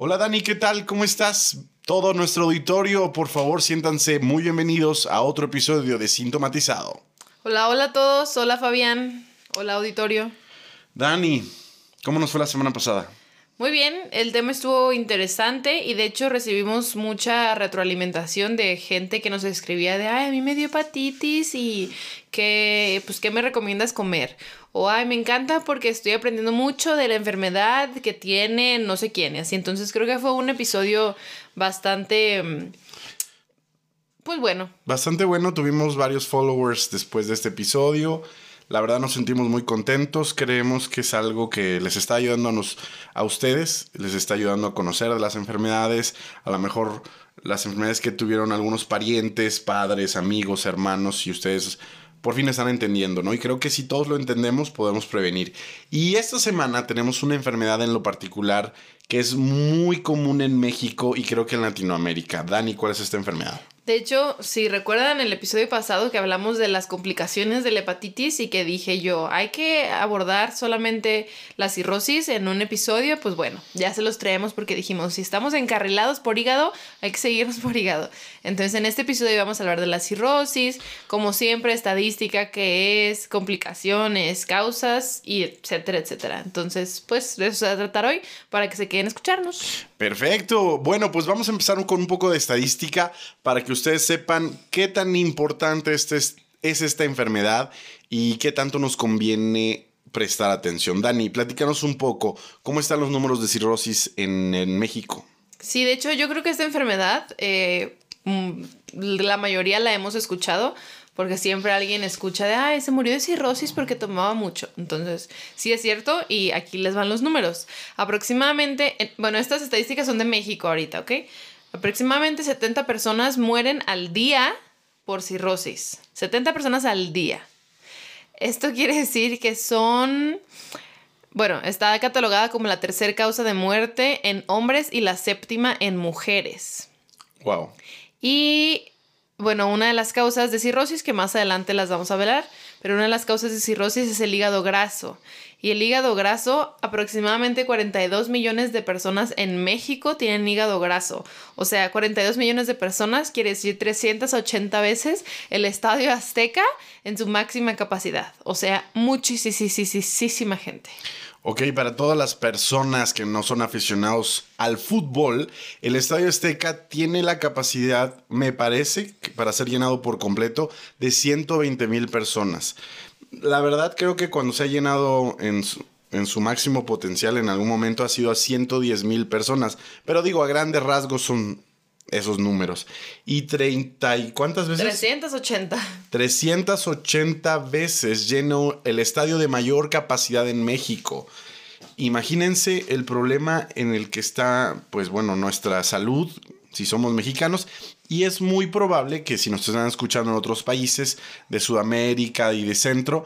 Hola Dani, ¿qué tal? ¿Cómo estás? Todo nuestro auditorio, por favor, siéntanse muy bienvenidos a otro episodio de Sintomatizado. Hola, hola a todos. Hola Fabián. Hola auditorio. Dani, ¿cómo nos fue la semana pasada? Muy bien, el tema estuvo interesante y de hecho recibimos mucha retroalimentación de gente que nos escribía de, ay, a mí me dio hepatitis y que, pues, ¿qué me recomiendas comer? O, ay, me encanta porque estoy aprendiendo mucho de la enfermedad que tiene no sé quién. Así, entonces creo que fue un episodio bastante, mm, pues bueno. Bastante bueno, tuvimos varios followers después de este episodio. La verdad nos sentimos muy contentos, creemos que es algo que les está ayudando a, ustedes, les está ayudando a conocer las enfermedades, a lo mejor las enfermedades que tuvieron algunos parientes, padres, amigos, hermanos, y ustedes por fin están entendiendo, ¿no? Y creo que si todos lo entendemos, podemos prevenir. Y esta semana tenemos una enfermedad en lo particular que es muy común en México y creo que en Latinoamérica. Dani, ¿cuál es esta enfermedad? De hecho, si recuerdan el episodio pasado que hablamos de las complicaciones de la hepatitis y que dije yo, hay que abordar solamente la cirrosis en un episodio, pues bueno, ya se los traemos porque dijimos, si estamos encarrilados por hígado, hay que seguirnos por hígado. Entonces, en este episodio vamos a hablar de la cirrosis, como siempre, estadística, qué es, complicaciones, causas, y etcétera, etcétera. Entonces, pues de eso se va a tratar hoy para que se queden escucharnos. Perfecto. Bueno, pues vamos a empezar con un poco de estadística para que ustedes sepan qué tan importante este es, esta enfermedad y qué tanto nos conviene prestar atención. Dani, platícanos un poco cómo están los números de cirrosis en, México. Sí, de hecho yo creo que esta enfermedad, eh, mm, la mayoría la hemos escuchado, porque siempre alguien escucha de, ay, se murió de cirrosis porque tomaba mucho. Entonces, sí es cierto y aquí les van los números. Aproximadamente, bueno, estas estadísticas son de México ahorita, ¿ok? Aproximadamente 70 personas mueren al día por cirrosis. 70 personas al día. Esto quiere decir que son... Bueno, está catalogada como la tercera causa de muerte en hombres y la séptima en mujeres. Wow. Y bueno, una de las causas de cirrosis, que más adelante las vamos a ver, pero una de las causas de cirrosis es el hígado graso. Y el hígado graso, aproximadamente 42 millones de personas en México tienen hígado graso. O sea, 42 millones de personas quiere decir 380 veces el estadio azteca en su máxima capacidad. O sea, muchísima gente. Ok, para todas las personas que no son aficionados al fútbol, el Estadio Azteca tiene la capacidad, me parece, para ser llenado por completo, de 120 mil personas. La verdad creo que cuando se ha llenado en su, en su máximo potencial en algún momento ha sido a 110 mil personas, pero digo, a grandes rasgos son esos números. Y 30 y cuántas veces? 380. 380 veces lleno el estadio de mayor capacidad en México. Imagínense el problema en el que está, pues bueno, nuestra salud, si somos mexicanos, y es muy probable que si nos están escuchando en otros países de Sudamérica y de Centro,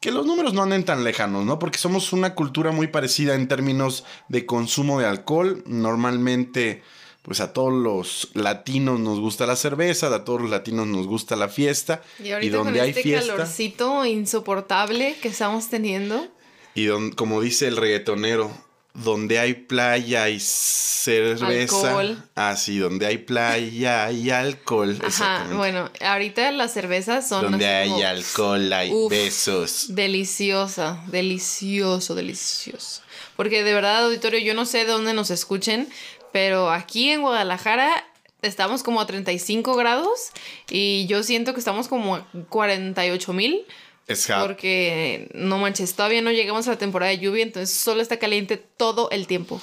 que los números no anden tan lejanos, ¿no? Porque somos una cultura muy parecida en términos de consumo de alcohol. Normalmente pues a todos los latinos nos gusta la cerveza, a todos los latinos nos gusta la fiesta. Y ahorita donde con hay este calorcito insoportable que estamos teniendo. Y como dice el reggaetonero, donde hay playa y cerveza. Alcohol. Ah, sí, donde hay playa y alcohol. Ajá, bueno, ahorita las cervezas son. Donde hay alcohol, hay besos. Deliciosa, delicioso, delicioso. Porque de verdad, auditorio, yo no sé de dónde nos escuchen, pero aquí en Guadalajara estamos como a 35 grados y yo siento que estamos como a 48 mil. Porque no manches, todavía no llegamos a la temporada de lluvia, entonces solo está caliente todo el tiempo.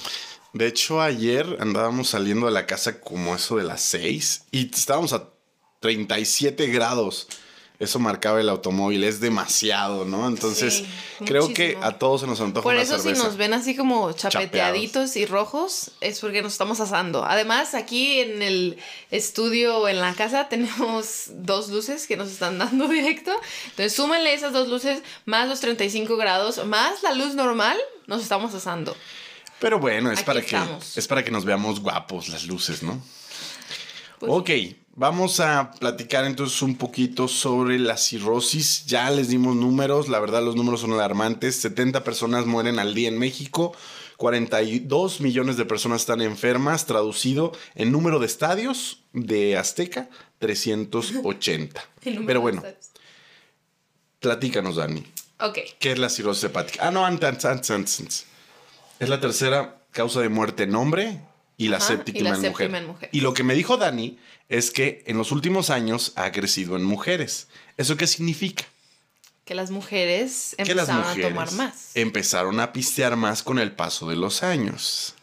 De hecho, ayer andábamos saliendo de la casa como eso de las 6 y estábamos a 37 grados. Eso marcaba el automóvil, es demasiado, ¿no? Entonces, Sí, creo que a todos se nos antoja Por una eso cerveza. si nos ven así como chapeteaditos y rojos, es porque nos estamos asando. Además, aquí en el estudio o en la casa tenemos dos luces que nos están dando directo. Entonces, súmenle esas dos luces, más los 35 grados, más la luz normal, nos estamos asando. Pero bueno, es Aquí para estamos. que es para que nos veamos guapos las luces, ¿no? Pues ok, vamos a platicar entonces un poquito sobre la cirrosis. Ya les dimos números, la verdad los números son alarmantes. 70 personas mueren al día en México, 42 millones de personas están enfermas, traducido en número de estadios de Azteca, 380. El número Pero bueno, platícanos, Dani. Ok. ¿Qué es la cirrosis hepática? Ah, no, antes, antes, antes, antes. Es la tercera causa de muerte en hombre y la Ajá, séptima, y la en, séptima mujer. en mujer. Y lo que me dijo Dani es que en los últimos años ha crecido en mujeres. ¿Eso qué significa? Que las mujeres que las empezaron mujeres a tomar más. empezaron a pistear más con el paso de los años.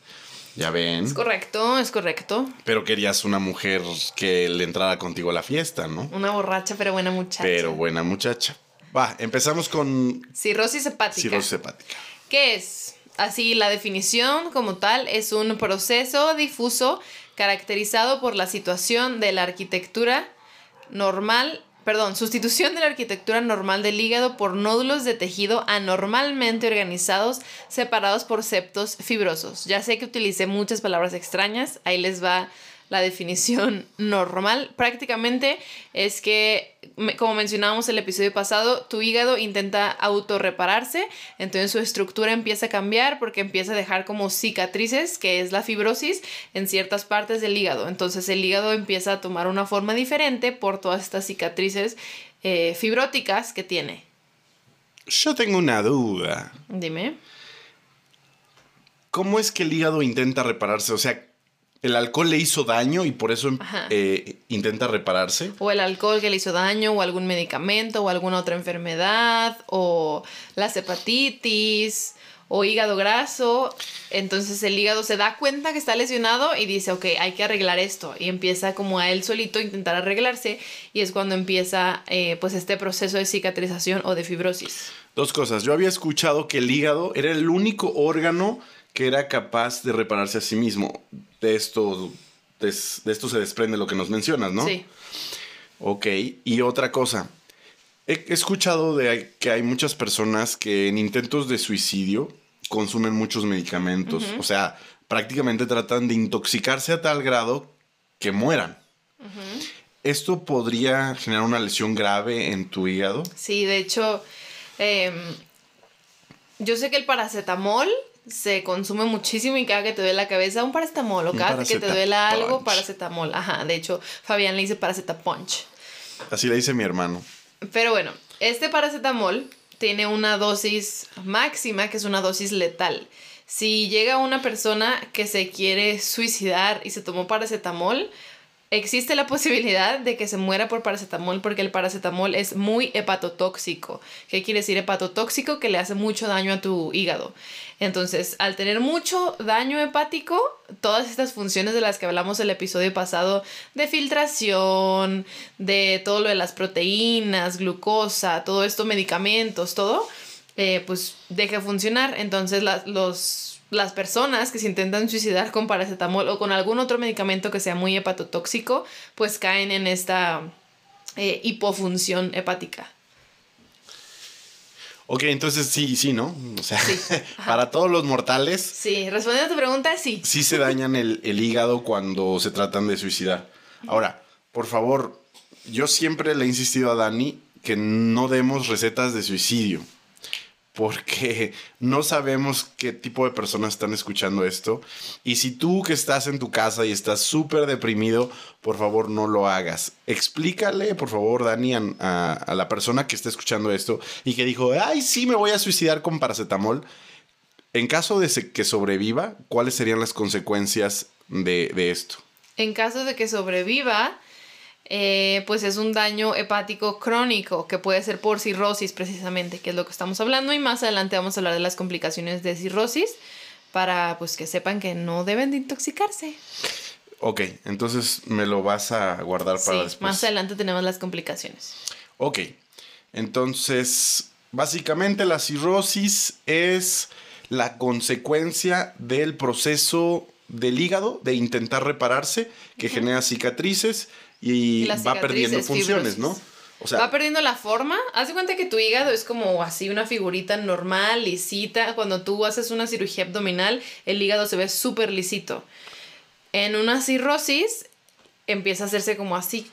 Ya ven. Es correcto, es correcto. Pero querías una mujer que le entrara contigo a la fiesta, ¿no? Una borracha pero buena muchacha. Pero buena muchacha. Va, empezamos con Cirrosis hepática. cirrosis hepática. ¿Qué es? Así, la definición como tal es un proceso difuso caracterizado por la situación de la arquitectura normal, perdón, sustitución de la arquitectura normal del hígado por nódulos de tejido anormalmente organizados, separados por septos fibrosos. Ya sé que utilicé muchas palabras extrañas, ahí les va la definición normal. Prácticamente es que, como mencionábamos el episodio pasado, tu hígado intenta autorrepararse, entonces su estructura empieza a cambiar porque empieza a dejar como cicatrices, que es la fibrosis, en ciertas partes del hígado. Entonces el hígado empieza a tomar una forma diferente por todas estas cicatrices eh, fibróticas que tiene. Yo tengo una duda. Dime. ¿Cómo es que el hígado intenta repararse? O sea, ¿el alcohol le hizo daño y por eso eh, intenta repararse? o el alcohol que le hizo daño, o algún medicamento, o alguna otra enfermedad, o las hepatitis, o hígado graso. Entonces el hígado se da cuenta que está lesionado y dice, ok, hay que arreglar esto. Y empieza como a él solito a intentar arreglarse y es cuando empieza eh, pues este proceso de cicatrización o de fibrosis. Dos cosas. Yo había escuchado que el hígado era el único órgano que era capaz de repararse a sí mismo. De esto, de, de esto se desprende lo que nos mencionas, ¿no? Sí. Ok, y otra cosa. He he escuchado de que hay muchas personas que en intentos de suicidio consumen muchos medicamentos. O sea, prácticamente tratan de intoxicarse a tal grado que mueran. ¿Esto podría generar una lesión grave en tu hígado? Sí, de hecho, em, yo sé que el paracetamol se consume muchísimo y cada que te duele la cabeza, un paracetamol o cada que te duela algo, paracetamol. Ajá, de hecho, Fabián le dice paracetapunch. Así le dice mi hermano. Pero bueno, este paracetamol tiene una dosis máxima, que es una dosis letal. Si llega una persona que se quiere suicidar y se tomó paracetamol, existe la posibilidad de que se muera por paracetamol porque el paracetamol es muy hepatotóxico. ¿Qué quiere decir hepatotóxico? Que le hace mucho daño a tu hígado. Entonces, al tener mucho daño hepático, todas estas funciones de las que hablamos el episodio pasado, de filtración, de todo lo de las proteínas, glucosa, todo esto, medicamentos, todo, eh, pues deja de funcionar. Entonces, la- los, las personas que se intentan suicidar con paracetamol o con algún otro medicamento que sea muy hepatotóxico, pues caen en esta eh, hipofunción hepática. Ok, entonces sí, sí, ¿no? O sea, Sí, para todos los mortales, Sí, respondiendo a tu pregunta, sí. sí se dañan el, el hígado cuando se tratan de suicidar. Ahora, por favor, yo siempre le he insistido a Dani que no demos recetas de suicidio. Porque no sabemos qué tipo de personas están escuchando esto. Y si tú que estás en tu casa y estás súper deprimido, por favor no lo hagas. Explícale, por favor, Dani, a, la persona que está escuchando esto y que dijo, ay, sí, me voy a suicidar con paracetamol. En caso de que sobreviva, ¿cuáles serían las consecuencias de esto? En caso de que sobreviva, eh, pues es un daño hepático crónico que puede ser por cirrosis precisamente, que es lo que estamos hablando y más adelante vamos a hablar de las complicaciones de cirrosis para pues que sepan que no deben de intoxicarse. Ok, entonces me lo vas a guardar para sí, después. más adelante tenemos las complicaciones. Ok, entonces, básicamente la cirrosis es la consecuencia del proceso del hígado de intentar repararse, que genera cicatrices y, va perdiendo funciones, fibrosis. ¿no? O sea, va perdiendo la forma. Haz de cuenta que tu hígado es como así una figurita normal, lisita. Cuando tú haces una cirugía abdominal, el hígado se ve súper lisito. En una cirrosis empieza a hacerse como así,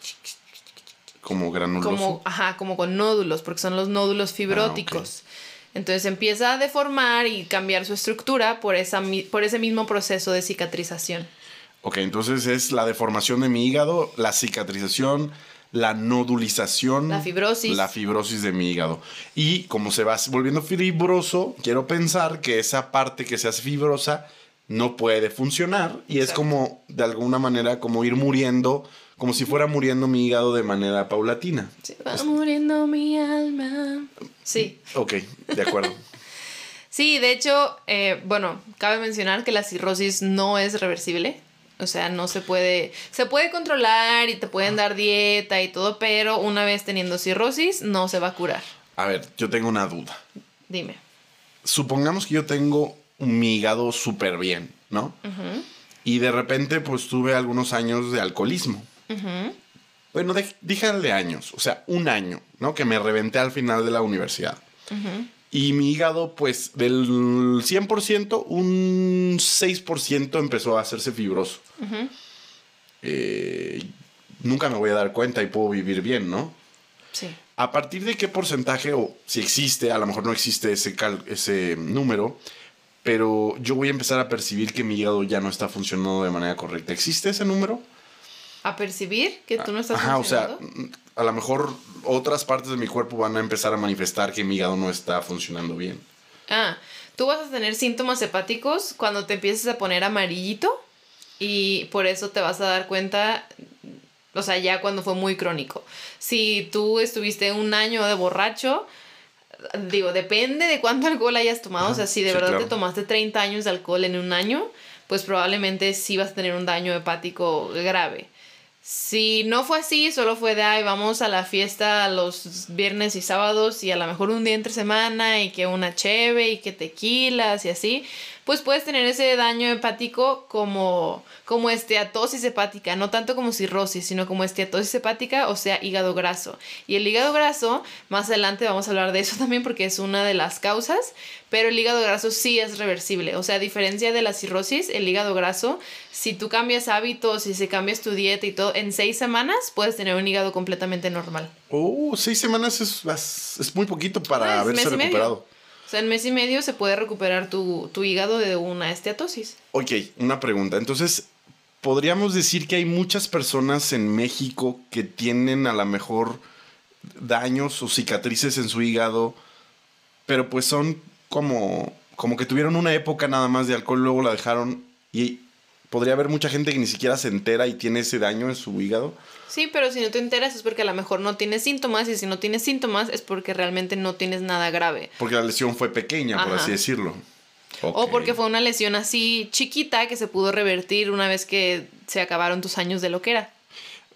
como granuloso. como, ajá, como con nódulos, porque son los nódulos fibróticos. Entonces empieza a deformar y cambiar su estructura por, esa, por ese mismo proceso de cicatrización. Ok, entonces es la deformación de mi hígado, la cicatrización, la nodulización. La fibrosis. La fibrosis de mi hígado. Y como se va volviendo fibroso, quiero pensar que esa parte que se hace fibrosa no puede funcionar y es como, de alguna manera, como ir muriendo, como si fuera muriendo mi hígado de manera paulatina. Se va muriendo mi alma. Sí. Ok, de acuerdo. Sí, de hecho, eh, bueno, cabe mencionar que la cirrosis no es reversible. O sea, no se puede. Se puede controlar y te pueden dar dieta y todo, pero una vez teniendo cirrosis, no se va a curar. A ver, yo tengo una duda. Dime. Supongamos que yo tengo mi hígado súper bien, ¿no? Y de repente, pues tuve algunos años de alcoholismo. Bueno, de, años, o sea, un año, ¿no? Que me reventé al final de la universidad. Y mi hígado, pues, del 100%, un 6% empezó a hacerse fibroso. Eh, nunca me voy a dar cuenta y puedo vivir bien, ¿no? Sí. ¿A partir de qué porcentaje, o si existe, a lo mejor no existe ese, cal- ese número, pero yo voy a empezar a percibir que mi hígado ya no está funcionando de manera correcta? ¿Existe ese número? A percibir que tú no estás Ajá, o sea, mm, a lo mejor otras partes de mi cuerpo van a empezar a manifestar que mi hígado no está funcionando bien. Ah, tú vas a tener síntomas hepáticos cuando te empieces a poner amarillito y por eso te vas a dar cuenta, o sea, ya cuando fue muy crónico. Si tú estuviste un año de borracho, digo, depende de cuánto alcohol hayas tomado, o sea, si de sí, verdad claro. te tomaste 30 años de alcohol en un año, pues probablemente sí vas a tener un daño hepático grave. Si no fue así, solo fue de, ay, vamos a la fiesta los viernes y sábados y a lo mejor un día entre semana y que una cheve y que tequilas y así, pues puedes tener ese daño hepático como, como esteatosis hepática, no tanto como cirrosis, sino como esteatosis hepática, o sea, hígado graso. Y el hígado graso, más adelante vamos a hablar de eso también porque es una de las causas, pero el hígado graso sí es reversible. O sea, a diferencia de la cirrosis, el hígado graso, si tú cambias hábitos, si se cambias tu dieta y todo, en seis semanas puedes tener un hígado completamente normal. Oh, seis semanas es, es, muy poquito para Ah, es haberse recuperado. Sea, en mes y medio se puede recuperar tu, tu hígado de una esteatosis. Ok, una pregunta. Entonces, podríamos decir que hay muchas personas en México que tienen a lo mejor daños o cicatrices en su hígado, pero pues son como, como que tuvieron una época nada más de alcohol, luego la dejaron y podría haber mucha gente que ni siquiera se entera y tiene ese daño en su hígado. Sí, pero si no te enteras es porque a lo mejor no tienes síntomas y si no tienes síntomas es porque realmente no tienes nada grave. Porque la lesión fue pequeña, por así decirlo. O porque fue una lesión así chiquita que se pudo revertir una vez que se acabaron tus años de loquera.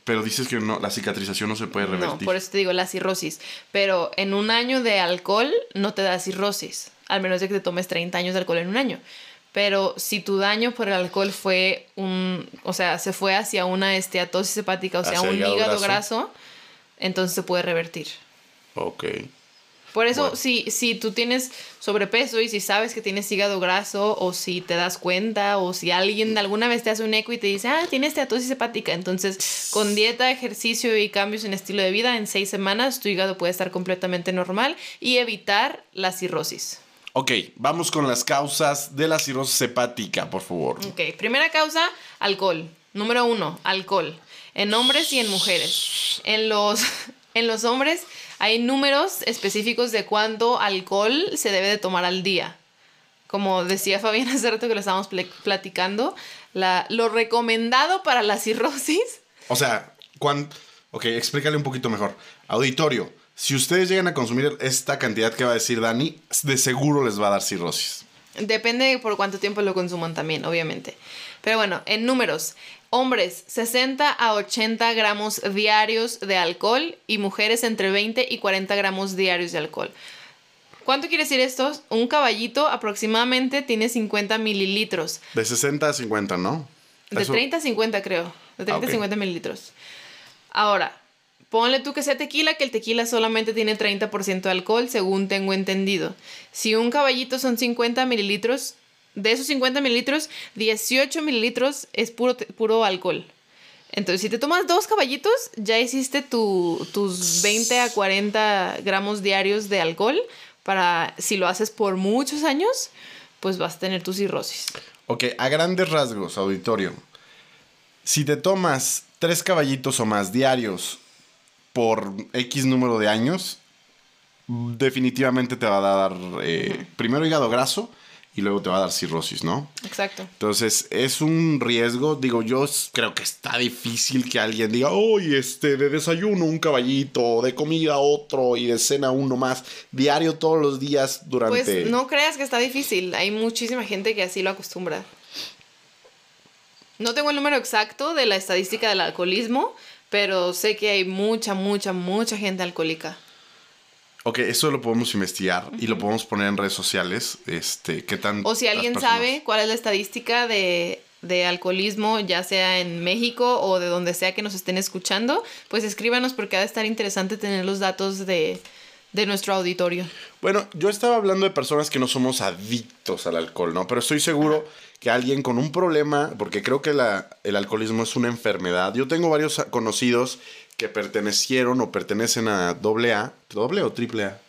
Pero dices que no, la cicatrización no se puede No, revertir. por eso te digo la cirrosis. Pero en un año de alcohol no te da cirrosis, al menos de que te tomes 30 años de alcohol en un año. Pero si tu daño por el alcohol fue un, o sea, se fue hacia una esteatosis hepática, o sea, Hacia un hígado graso. graso, entonces se puede revertir. Ok. Por eso, Bueno. si, si tú tienes sobrepeso y si sabes que tienes hígado graso, o si te das cuenta, o si alguien alguna vez te hace un eco y te dice, ah, tienes esteatosis hepática, entonces con dieta, ejercicio y cambios en estilo de vida, en seis semanas tu hígado puede estar completamente normal y evitar la cirrosis. Ok, vamos con las causas de la cirrosis hepática, por favor. Ok, primera causa, alcohol. Número uno, alcohol. En hombres y en mujeres. En los, en los hombres hay números específicos de cuánto alcohol se debe de tomar al día. Como decía Fabián hace rato que lo estábamos pl- platicando, la, lo recomendado para la cirrosis O sea, cuán... Ok, explícale un poquito mejor. Auditorio, si ustedes llegan a consumir esta cantidad que va a decir Dani, de seguro les va a dar cirrosis. Depende por cuánto tiempo lo consuman también, obviamente. Pero bueno, en números. Hombres, 60 a 80 gramos diarios de alcohol y mujeres entre 20 y 40 gramos diarios de alcohol. ¿Cuánto quiere decir esto? Un caballito aproximadamente tiene 50 mililitros. De 60 a 50, ¿no? De 30 a 50 creo. De 30 a 50 mililitros. Ahora, ponle tú que sea tequila, que el tequila solamente tiene 30% de alcohol, según tengo entendido. Si un caballito son 50 mililitros, de esos 50 mililitros, 18 mililitros es puro, puro alcohol. Entonces, si te tomas dos caballitos, ya hiciste tus 20 a 40 gramos diarios de alcohol para, si lo haces por muchos años, pues vas a tener tu cirrosis. Ok, a grandes rasgos, auditorio. Si te tomas tres caballitos o más diarios por X número de años, definitivamente te va a dar eh, primero hígado graso y luego te va a dar cirrosis, ¿no? Exacto. Entonces, es un riesgo. Digo, yo creo que está difícil que alguien diga, oye, este, de desayuno un caballito, de comida otro y de cena uno más, diario todos los días durante... Pues no creas que está difícil. Hay muchísima gente que así lo acostumbra. No tengo el número exacto de la estadística del alcoholismo, pero sé que hay mucha, mucha, mucha gente alcohólica. Ok, eso lo podemos investigar y lo podemos poner en redes sociales. Este, ¿qué tan O si alguien sabe cuál es la estadística de, de, alcoholismo, ya sea en México o de donde sea que nos estén escuchando, pues escríbanos porque ha de estar interesante tener los datos de, de nuestro auditorio. Bueno, yo estaba hablando de personas que no somos adictos al alcohol, ¿no? Pero estoy seguro que alguien con un problema, porque creo que la, el alcoholismo es una enfermedad. Yo tengo varios conocidos que pertenecieron o pertenecen a doble A, doble o triple A.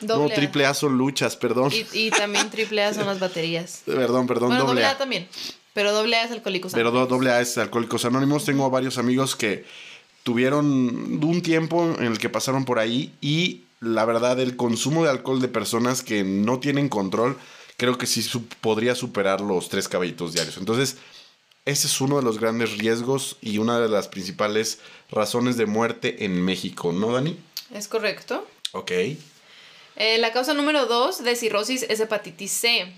no, triple A son luchas, perdón. Y, también triple A son las baterías. perdón, perdón, bueno, doble A. también. Pero doble A es Alcohólicos Anónimos. Pero doble A es Alcohólicos Anónimos. Tengo varios amigos que tuvieron un tiempo en el que pasaron por ahí y la verdad el consumo de alcohol de personas que no tienen control creo que sí podría superar los tres caballitos diarios. Entonces, ese es uno de los grandes riesgos y una de las principales razones de muerte en México, ¿no, Dani? Es correcto. Ok. Eh, la causa número dos de cirrosis es hepatitis C.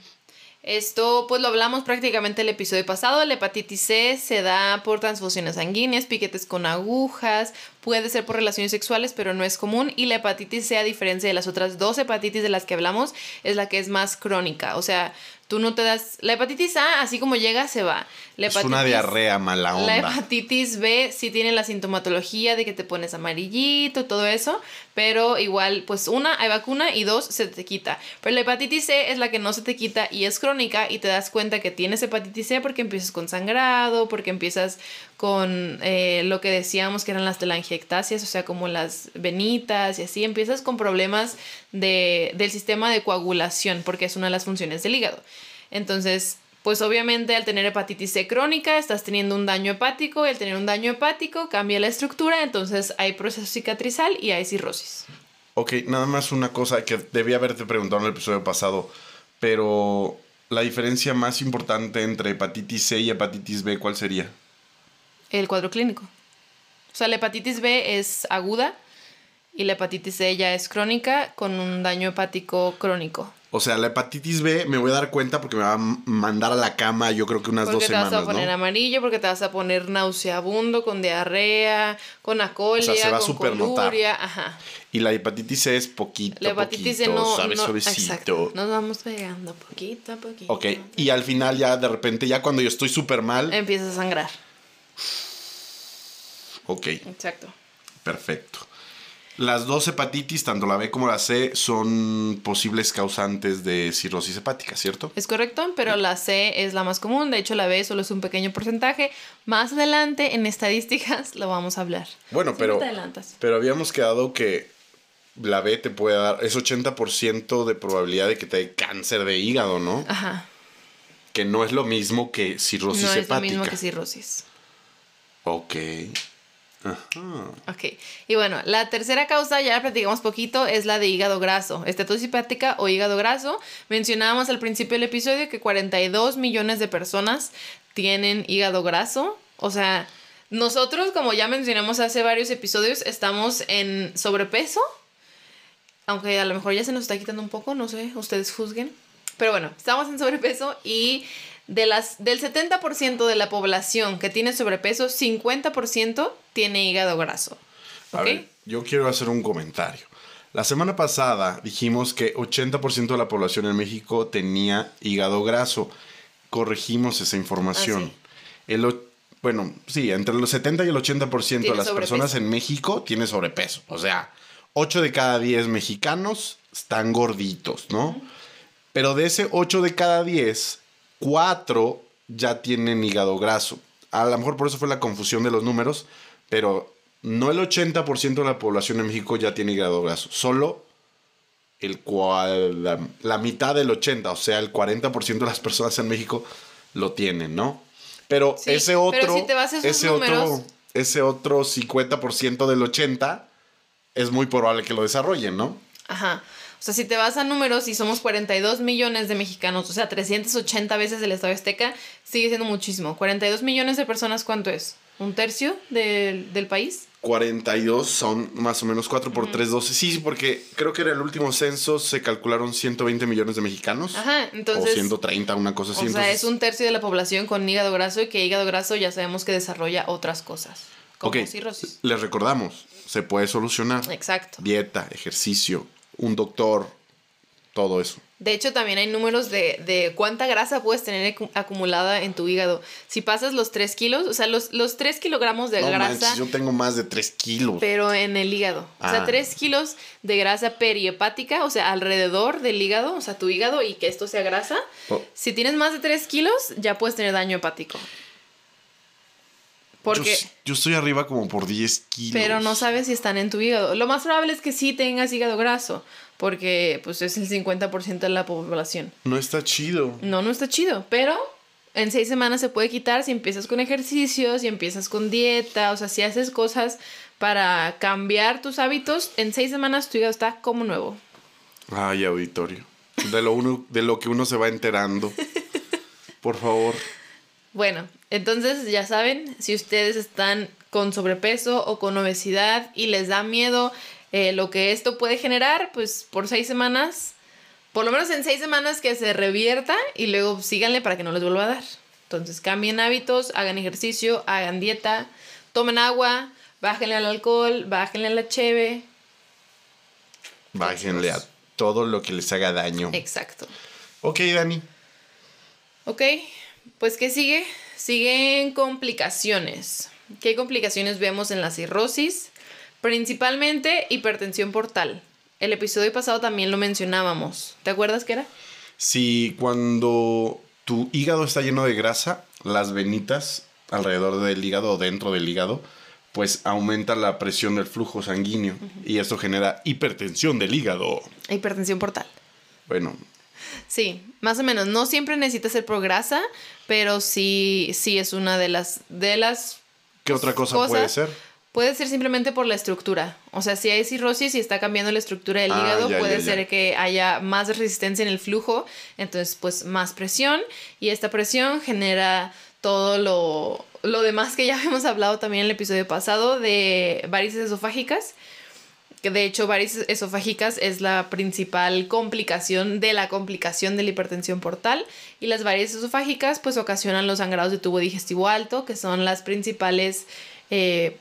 Esto pues lo hablamos prácticamente el episodio pasado. La hepatitis C se da por transfusiones sanguíneas, piquetes con agujas, puede ser por relaciones sexuales, pero no es común. Y la hepatitis C, a diferencia de las otras dos hepatitis de las que hablamos, es la que es más crónica. O sea, Tú no te das. La hepatitis A, así como llega, se va. La es una diarrea mala onda. La hepatitis B sí tiene la sintomatología de que te pones amarillito, todo eso. Pero igual, pues una, hay vacuna y dos, se te quita. Pero la hepatitis C es la que no se te quita y es crónica y te das cuenta que tienes hepatitis C porque empiezas con sangrado, porque empiezas con eh, lo que decíamos que eran las telangiectasias, o sea, como las venitas y así. Empiezas con problemas de, del sistema de coagulación, porque es una de las funciones del hígado. Entonces, pues obviamente al tener hepatitis C crónica estás teniendo un daño hepático y al tener un daño hepático cambia la estructura, entonces hay proceso cicatrizal y hay cirrosis. Ok, nada más una cosa que debía haberte preguntado en el episodio pasado, pero la diferencia más importante entre hepatitis C y hepatitis B, ¿cuál sería? El cuadro clínico. O sea, la hepatitis B es aguda y la hepatitis C ya es crónica con un daño hepático crónico. O sea, la hepatitis B me voy a dar cuenta porque me va a mandar a la cama yo creo que unas dos semanas. Porque te vas a poner amarillo, porque te vas a poner nauseabundo, con diarrea, con acolia, o sea, se va con coluria. Ajá. Y la hepatitis C es poquito, la hepatitis C no, sabe suavecito. Nos vamos pegando poquito a poquito. Ok, y al final ya de repente, ya cuando yo estoy súper mal... Empieza a sangrar. Ok. Exacto. Perfecto. Las dos hepatitis, tanto la B como la C, son posibles causantes de cirrosis hepática, ¿cierto? Es correcto, pero la C es la más común. De hecho, la B solo es un pequeño porcentaje. Más adelante, en estadísticas, lo vamos a hablar. Bueno, pero, pero habíamos quedado que la B te puede dar, es 80% de probabilidad de que te dé cáncer de hígado, ¿no? Ajá. Que no es lo mismo que cirrosis hepática. No es lo mismo que cirrosis. Ok. Ok, y bueno, la tercera causa, ya la platicamos poquito, es la de hígado graso, estetosis hepática o hígado graso. Mencionábamos al principio del episodio que 42 millones de personas tienen hígado graso, o sea, nosotros, como ya mencionamos hace varios episodios, estamos en sobrepeso, aunque a lo mejor ya se nos está quitando un poco, no sé, ustedes juzguen. Pero bueno, estamos en sobrepeso y de las, del 70% de la población que tiene sobrepeso, 50% tiene hígado graso. A ver, yo quiero hacer un comentario. La semana pasada dijimos que 80% de la población en México tenía hígado graso. Corregimos esa información. Ah, el, bueno, sí, entre los 70 y el 80% de las personas en México tiene sobrepeso. O sea, 8 de cada 10 mexicanos están gorditos, ¿no? Pero de ese 8 de cada 10, 4 ya tienen hígado graso. A lo mejor por eso fue la confusión de los números, pero no el 80% de la población en México ya tiene hígado graso, solo el cual, la, mitad del 80, o sea, el 40% de las personas en México lo tienen, ¿no? Pero ese otro, ese otro, ese otro 50% del 80 es muy probable que lo desarrollen, ¿no? Ajá. O sea, si te vas a números y somos 42 millones de mexicanos, o sea, 380 veces el Estado Azteca, sigue siendo muchísimo. 42 millones de personas, ¿cuánto es? ¿Un tercio del, del país? 42 son más o menos 4 por 3, 12. Sí, porque creo que era el último censo, se calcularon 120 millones de mexicanos. Ajá, entonces. O 130, una cosa así. O sea, es un tercio de la población con hígado graso y que hígado graso ya sabemos que desarrolla otras cosas. Como cirrosis. Les recordamos, se puede solucionar. Exacto. Dieta, ejercicio, un doctor, todo eso. De hecho, también hay números de, de, cuánta grasa puedes tener acumulada en tu hígado. Si pasas los 3 kilos, o sea, los, los 3 kilogramos de grasa. yo tengo más de 3 kilos. Pero en el hígado. O sea, 3 ah. kilos de grasa periepática, o sea, alrededor del hígado, o sea, tu hígado y que esto sea grasa. Oh. Si tienes más de 3 kilos, ya puedes tener daño hepático. Porque, yo, yo, estoy arriba como por 10 kilos. Pero no sabes si están en tu hígado. Lo más probable es que sí tengas hígado graso porque pues es el 50% de la población. No está chido. No, no está chido, pero en seis semanas se puede quitar si empiezas con ejercicios, si empiezas con dieta, o sea, si haces cosas para cambiar tus hábitos, en seis semanas tu hígado está como nuevo. Ay, auditorio. De lo, uno, de lo que uno se va enterando. Por favor. Bueno, entonces ya saben, si ustedes están con sobrepeso o con obesidad y les da miedo eh, lo que esto puede generar, pues por seis semanas, por lo menos en seis semanas que se revierta y luego síganle para que no les vuelva a dar. Entonces cambien hábitos, hagan ejercicio, hagan dieta, tomen agua, bájenle al alcohol, bájenle a la cheve. Bájenle a todo lo que les haga daño. Exacto. Ok, Dani. Ok, pues ¿qué sigue? Siguen complicaciones. ¿Qué complicaciones vemos en la cirrosis? Principalmente hipertensión portal. El episodio pasado también lo mencionábamos. ¿Te acuerdas qué era? Sí, cuando tu hígado está lleno de grasa, las venitas alrededor del hígado o dentro del hígado, pues aumenta la presión del flujo sanguíneo y esto genera hipertensión del hígado. Hipertensión portal. Bueno. Sí, más o menos. No siempre necesita ser por grasa, pero sí, sí es una de las, de las ¿Qué otra cosa puede ser? Puede ser simplemente por la estructura. O sea, si hay cirrosis y está cambiando la estructura del ah, hígado, puede ser que haya más resistencia en el flujo, entonces pues más presión y esta presión genera todo lo, lo demás que ya hemos hablado también en el episodio pasado de varices esofágicas, que de hecho varices esofágicas es la principal complicación de la complicación de la hipertensión portal y las varices esofágicas pues ocasionan los sangrados de tubo digestivo alto, que son las principales... Eh,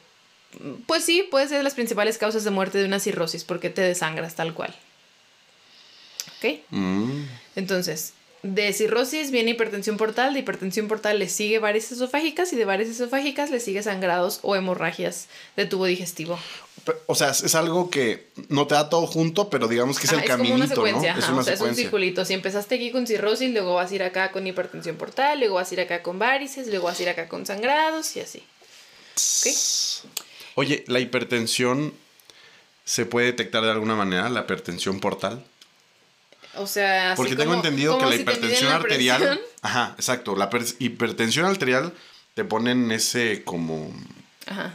pues sí, puede ser las principales causas de muerte de una cirrosis porque te desangras tal cual. ¿Ok? Mm. Entonces, de cirrosis viene hipertensión portal, de hipertensión portal le sigue varices esofágicas y de varices esofágicas le sigue sangrados o hemorragias de tubo digestivo. O sea, es algo que no te da todo junto, pero digamos que es el caminito, una secuencia, ¿no? Es, una o sea, es un circulito. Si empezaste aquí con cirrosis, luego vas a ir acá con hipertensión portal, luego vas a ir acá con varices, luego vas a ir acá con sangrados y así. ¿Ok? Oye, ¿la hipertensión se puede detectar de alguna manera, la hipertensión portal? O sea, porque tengo entendido que la hipertensión arterial, ajá, exacto, la hipertensión arterial te ponen ese como ajá.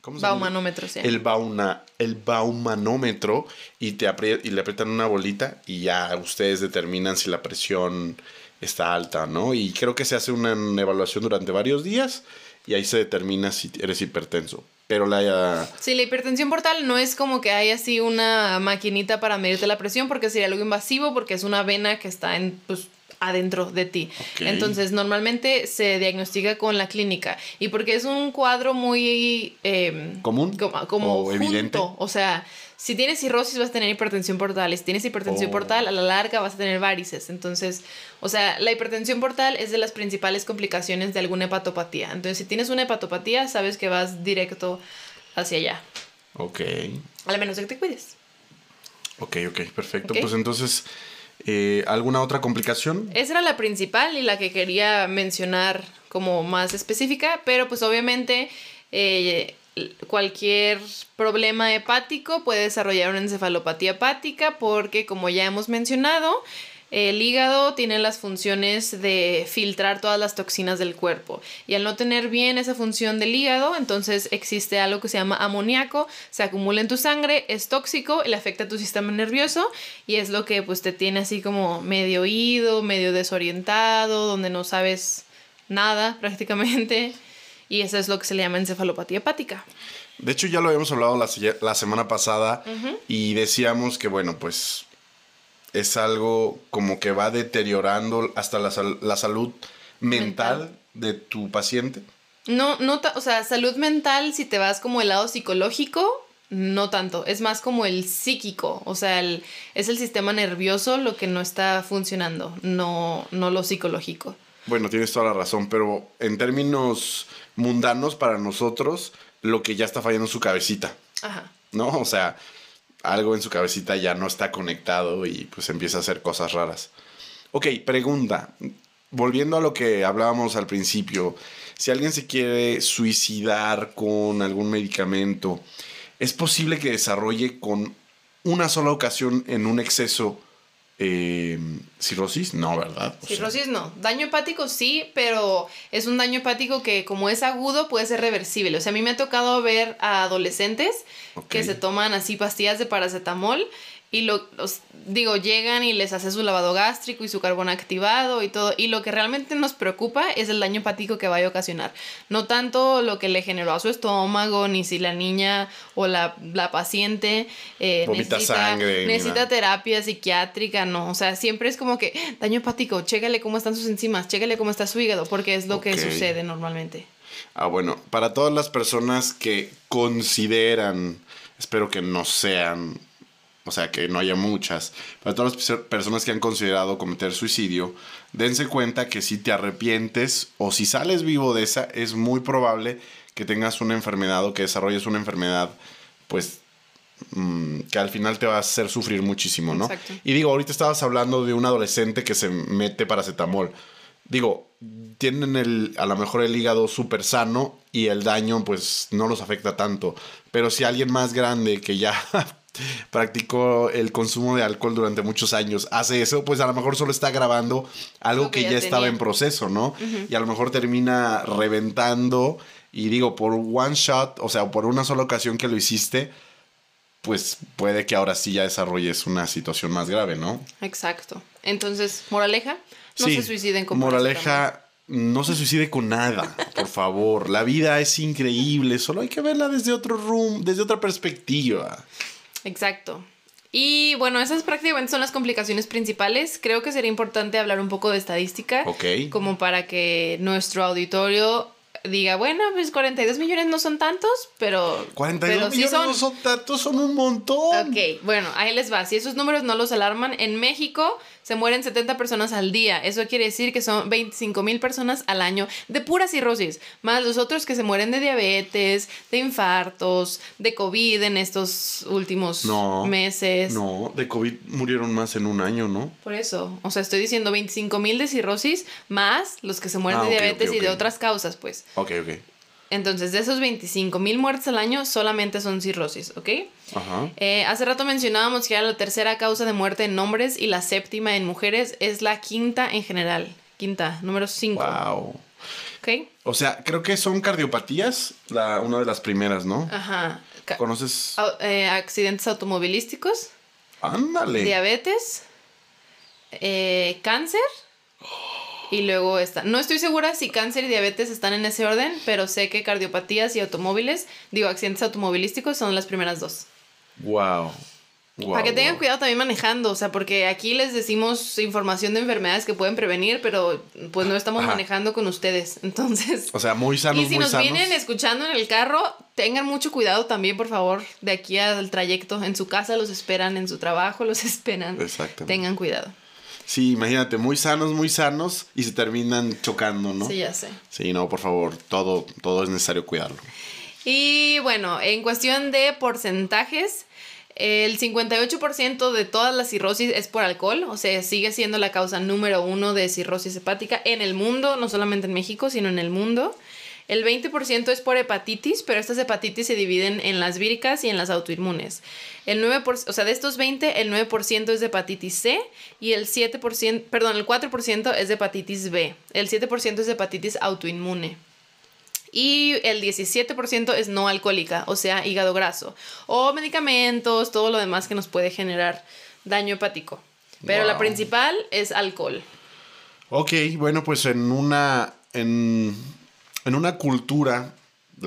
¿Cómo se Baumanómetro, sí. El bauna, el baumanómetro y te y le aprietan una bolita y ya ustedes determinan si la presión está alta, ¿no? Y creo que se hace una evaluación durante varios días y ahí se determina si eres hipertenso pero la... Sí, la hipertensión portal no es como que hay así una maquinita para medirte la presión porque sería algo invasivo porque es una vena que está en, pues, adentro de ti. Entonces, normalmente se diagnostica con la clínica. Y porque es un cuadro muy... eh, ¿Común? Como, como ¿O evidente? junto. O sea, si tienes cirrosis vas a tener hipertensión portal. Y si tienes hipertensión Oh. portal, a la larga vas a tener varices. Entonces, o sea, la hipertensión portal es de las principales complicaciones de alguna hepatopatía. Entonces, si tienes una hepatopatía, sabes que vas directo hacia allá. Ok. A menos de que te cuides. Ok, ok, perfecto. Pues entonces, eh, ¿alguna otra complicación? Esa era la principal y la que quería mencionar como más específica, pero pues obviamente eh, cualquier problema hepático puede desarrollar una encefalopatía hepática porque como ya hemos mencionado, el hígado tiene las funciones de filtrar todas las toxinas del cuerpo. Y al no tener bien esa función del hígado, entonces existe algo que se llama amoníaco, se acumula en tu sangre, es tóxico, le afecta a tu sistema nervioso y es lo que pues te tiene así como medio oído, medio desorientado, donde no sabes nada prácticamente. Y eso es lo que se le llama encefalopatía hepática. De hecho, ya lo habíamos hablado la, se- la semana pasada y decíamos que, bueno, pues es algo como que va deteriorando hasta la, sal- la salud mental, Mental. de tu paciente. No, no, o sea, salud mental, si te vas como el lado psicológico, no tanto. Es más como el psíquico. O sea, el- es el sistema nervioso lo que no está funcionando, no, no lo psicológico. Bueno, tienes toda la razón, pero en términos mundanos para nosotros, lo que ya está fallando es su cabecita, Ajá. ¿no? O sea, algo en su cabecita ya no está conectado y pues empieza a hacer cosas raras. Ok, pregunta. Volviendo a lo que hablábamos al principio, si alguien se quiere suicidar con algún medicamento, ¿es posible que desarrolle con una sola ocasión en un exceso eh, cirrosis? No, ¿verdad? O sea, Cirrosis no. Daño hepático sí, pero es un daño hepático que como es agudo puede ser reversible. O sea, a mí me ha tocado ver a adolescentes que se toman así pastillas de paracetamol y lo, los- digo, llegan y les hace su lavado gástrico y su carbón activado y todo. Y lo que realmente nos preocupa es el daño hepático que vaya a ocasionar. No tanto lo que le generó a su estómago, ni si la niña o la, la paciente eh, necesita, sangre, necesita terapia psiquiátrica, no. O sea, siempre es como que daño hepático, chécale cómo están sus enzimas, chécale cómo está su hígado, porque es lo que sucede normalmente. Ah, bueno, para todas las personas que consideran, espero que no sean, o sea, que no haya muchas, para todas las perso- personas que han considerado cometer suicidio, dense cuenta que si te arrepientes o si sales vivo de esa, es muy probable que tengas una enfermedad o que desarrolles una enfermedad, pues mm, que al final te va a hacer sufrir muchísimo, ¿no? Exacto. Y digo, ahorita estabas hablando de un adolescente que se mete paracetamol. Digo, tienen el, a lo mejor el hígado súper sano y el daño pues no los afecta tanto. Pero si alguien más grande que ya practicó el consumo de alcohol durante muchos años hace eso, pues a lo mejor solo está agravando algo que que, ya, ya estaba en proceso, ¿no? Y a lo mejor termina reventando y digo, por one shot, o sea, por una sola ocasión que lo hiciste, pues puede que ahora sí ya desarrolles una situación más grave, ¿no? Exacto. Entonces, moraleja, no Sí, se suiciden con. Moraleja, no se suicide con nada, por favor. La vida es increíble, solo hay que verla desde otro room, desde otra perspectiva. Exacto. Y bueno, esas prácticamente son las complicaciones principales. Creo que sería importante hablar un poco de estadística. Ok. Como para que nuestro auditorio diga, bueno, pues 42 millones no son tantos, pero... 42 pero sí millones son. no son tantos, son un montón. Ok, bueno, ahí les va. Si esos números no los alarman, en México se mueren 70 personas al día. Eso quiere decir que son 25 mil personas al año de pura cirrosis, más los otros que se mueren de diabetes, de infartos, de COVID en estos últimos No. meses. No, de COVID murieron más en un año, ¿no? Por eso, o sea, estoy diciendo 25 mil de cirrosis más los que se mueren Ah, de diabetes y de otras causas, pues. Ok, ok. Entonces, de esos 25 mil muertes al año, solamente son cirrosis, ¿ok? Ajá. Eh, hace rato mencionábamos que era la tercera causa de muerte en hombres y la séptima en mujeres es la quinta en general. Quinta, número 5. Wow. ¿Ok? O sea, creo que son cardiopatías, la, una de las primeras, ¿no? Ajá. Ca- ¿Conoces? eh, accidentes automovilísticos, Ándale. diabetes, eh, cáncer y luego está. No estoy segura si cáncer y diabetes están en ese orden, pero sé que cardiopatías y automóviles, digo, accidentes automovilísticos son las primeras dos. Wow. Para que tengan cuidado también manejando, o sea, porque aquí les decimos información de enfermedades que pueden prevenir, pero pues no estamos manejando con ustedes. Entonces. O sea, muy sanos. Y si nos vienen escuchando en el carro, tengan mucho cuidado también, por favor, de aquí al trayecto. En su casa los esperan, en su trabajo los esperan. Exacto. Tengan cuidado. Sí, imagínate, muy sanos, muy sanos y se terminan chocando, ¿no? Sí, ya sé. Sí, no, por favor, todo, todo es necesario cuidarlo. Y bueno, en cuestión de porcentajes, el 58% de todas las cirrosis es por alcohol, o sea, sigue siendo la causa número uno de cirrosis hepática en el mundo, no solamente en México, sino en el mundo. El 20% es por hepatitis, pero estas hepatitis se dividen en las víricas y en las autoinmunes. El 9%, o sea, de estos 20, el 9% es de hepatitis C y el 7%, perdón, el 4% es de hepatitis B. El 7% es de hepatitis autoinmune. Y el 17% es no alcohólica, o sea, hígado graso. O medicamentos, todo lo demás que nos puede generar daño hepático. Pero la principal es alcohol. Ok, bueno, pues en una, en, en una cultura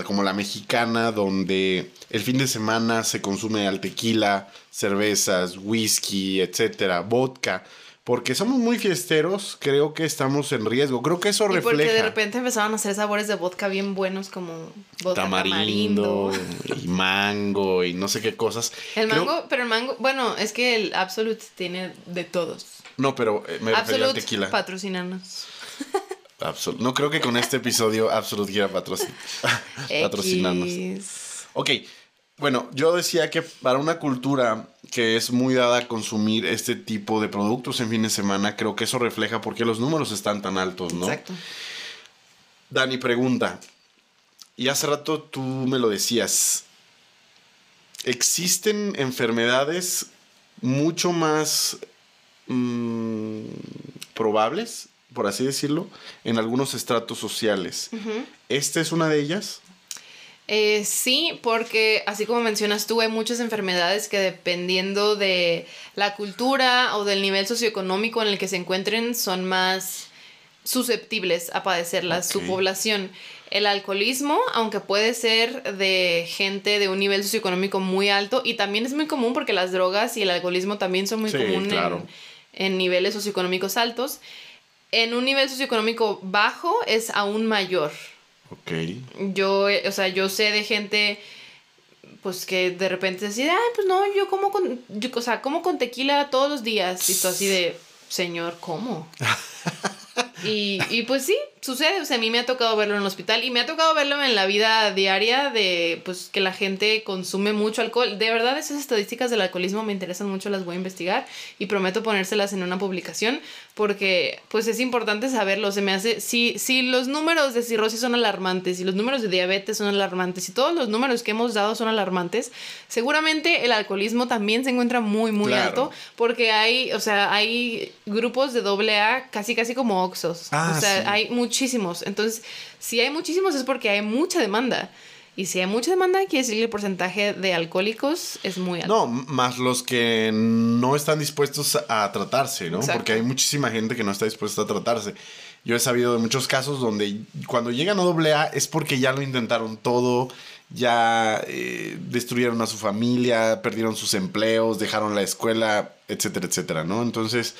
como la mexicana, donde el fin de semana se consume al tequila, cervezas, whisky, etcétera, vodka porque somos muy fiesteros, creo que estamos en riesgo. Creo que eso y refleja. Porque de repente empezaron a hacer sabores de vodka bien buenos como vodka tamarindo, y mango y no sé qué cosas. El mango, pero el mango, bueno, es que el Absolute tiene de todos. No, pero eh, me al tequila. patrocinanos. No creo que con este episodio Absolute quiera patrocinarnos. Ok, bueno, yo decía que para una cultura que es muy dada a consumir este tipo de productos en fin de semana, creo que eso refleja por qué los números están tan altos, ¿no? Exacto. Dani pregunta, y hace rato tú me lo decías, ¿existen enfermedades mucho más mm, probables, por así decirlo, en algunos estratos sociales? ¿Esta es una de ellas? Eh, sí, porque así como mencionas tú, hay muchas enfermedades que dependiendo de la cultura o del nivel socioeconómico en el que se encuentren son más susceptibles a padecerlas, su población. El alcoholismo, aunque puede ser de gente de un nivel socioeconómico muy alto, y también es muy común porque las drogas y el alcoholismo también son muy comunes en niveles socioeconómicos altos, en un nivel socioeconómico bajo es aún mayor. Ok. Yo, o sea, yo sé de gente, pues que de repente decide, ay, pues no, yo como con, yo, o sea, como con tequila todos los días. Y tú así de, señor, ¿cómo? y, y pues sí, sucede, o sea, a mí me ha tocado verlo en el hospital y me ha tocado verlo en la vida diaria de, pues, que la gente consume mucho alcohol. De verdad, esas estadísticas del alcoholismo me interesan mucho, las voy a investigar y prometo ponérselas en una publicación porque, pues, es importante saberlo. Se me hace, si, si los números de cirrosis son alarmantes, si los números de diabetes son alarmantes, y todos los números que hemos dado son alarmantes, seguramente el alcoholismo también se encuentra muy, muy alto porque hay, o sea, hay grupos de doble A casi, casi como Oxos. Ah, o sea, hay muchísimos. Entonces, si hay muchísimos es porque hay mucha demanda. Y si hay mucha demanda, quiere decir que el porcentaje de alcohólicos es muy alto. No, más los que no están dispuestos a tratarse, ¿no? Porque hay muchísima gente que no está dispuesta a tratarse. Yo he sabido de muchos casos donde cuando llegan a doble A es porque ya lo intentaron todo, ya eh, destruyeron a su familia, perdieron sus empleos, dejaron la escuela, etcétera, etcétera, ¿no? Entonces,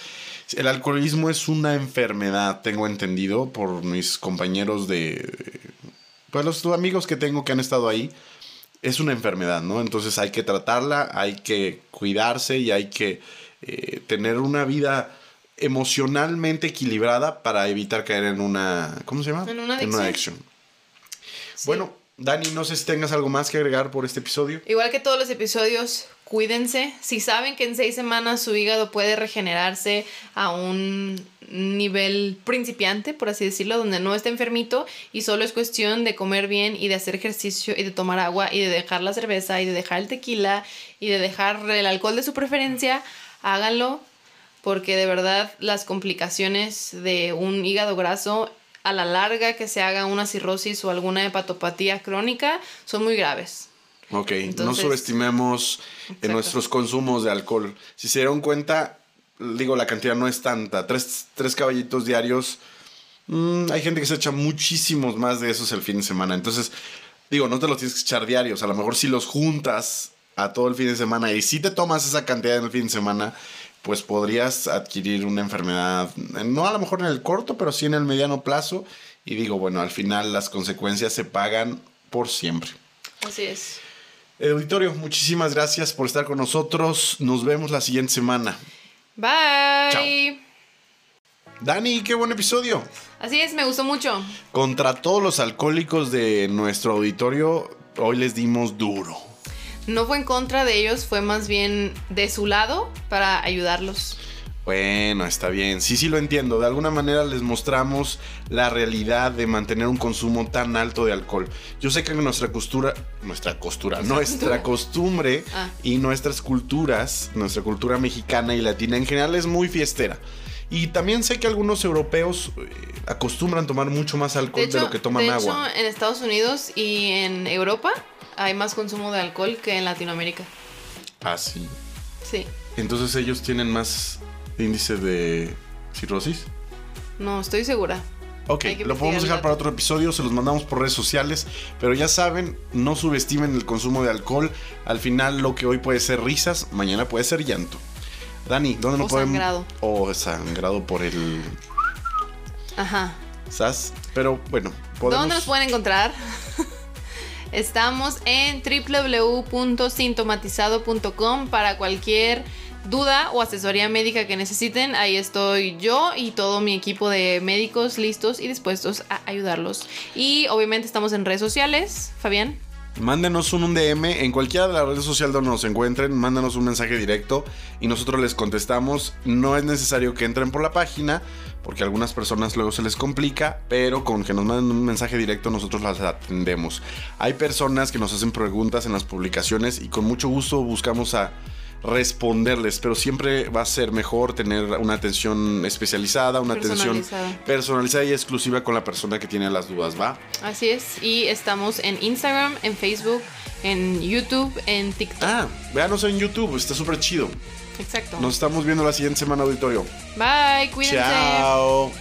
el alcoholismo es una enfermedad, tengo entendido por mis compañeros de... Pues los amigos que tengo que han estado ahí. Es una enfermedad, ¿no? Entonces hay que tratarla, hay que cuidarse y hay que eh, tener una vida emocionalmente equilibrada para evitar caer en una... ¿Cómo se llama? En una adicción. Bueno, Dani, no sé si tengas algo más que agregar por este episodio. Igual que todos los episodios, cuídense. Si saben que en seis semanas su hígado puede regenerarse a un nivel principiante, por así decirlo, donde no está enfermito y solo es cuestión de comer bien y de hacer ejercicio y de tomar agua y de dejar la cerveza y de dejar el tequila y de dejar el alcohol de su preferencia, háganlo porque de verdad las complicaciones de un hígado graso a la larga que se haga una cirrosis o alguna hepatopatía crónica son muy graves. Ok, no subestimemos en nuestros consumos de alcohol. Si se dieron cuenta, digo, la cantidad no es tanta. Tres, caballitos diarios. Mm, hay gente que se echa muchísimos más de esos el fin de semana. Entonces, digo, no te los tienes que echar diarios. A lo mejor si los juntas a todo el fin de semana y si te tomas esa cantidad en el fin de semana, pues podrías adquirir una enfermedad, no a lo mejor en el corto, pero sí en el mediano plazo. Y digo, bueno, al final las consecuencias se pagan por siempre. Así es. Auditorio, muchísimas gracias por estar con nosotros. Nos vemos la siguiente semana. Bye. Dani, qué buen episodio. Así es, me gustó mucho. Contra todos los alcohólicos de nuestro auditorio, hoy les dimos duro. No fue en contra de ellos, fue más bien de su lado para ayudarlos. Bueno, está bien. Sí, sí lo entiendo. De alguna manera les mostramos la realidad de mantener un consumo tan alto de alcohol. Yo sé que nuestra costura, nuestra costura, nuestra costumbre Ah. y nuestras culturas, nuestra cultura mexicana y latina en general es muy fiestera. Y también sé que algunos europeos eh, acostumbran tomar mucho más alcohol de, lo que toman de agua. en Estados Unidos y en Europa hay más consumo de alcohol que en Latinoamérica. Ah, sí. Sí. Entonces ellos tienen más índice de cirrosis. No, estoy segura. Ok, lo podemos dejar para otro episodio, se los mandamos por redes sociales, pero ya saben, no subestimen el consumo de alcohol. Al final lo que hoy puede ser risas, mañana puede ser llanto. Dani, ¿dónde nos O podemos...? sangrado. O sangrado por el Ajá. SAS. Pero bueno, podemos... ¿Dónde nos pueden encontrar? Estamos en www.sintomatizado.com para cualquier duda o asesoría médica que necesiten. Ahí estoy yo y todo mi equipo de médicos listos y dispuestos a ayudarlos. Y obviamente estamos en redes sociales. Fabián. Mándenos un, DM en cualquiera de las redes sociales donde nos encuentren, mándanos un mensaje directo y nosotros les contestamos. No es necesario que entren por la página, porque a algunas personas luego se les complica, pero con que nos manden un mensaje directo nosotros las atendemos. Hay personas que nos hacen preguntas en las publicaciones y con mucho gusto buscamos a responderles, pero siempre va a ser mejor tener una atención especializada, una atención Personalizada. personalizada y exclusiva con la persona que tiene las dudas, ¿va? Así es. Y estamos en Instagram, en Facebook, en YouTube, en TikTok. Ah, véanos en YouTube, está súper chido. Exacto. Nos estamos viendo la siguiente semana, auditorio. Bye, cuídense. Chao.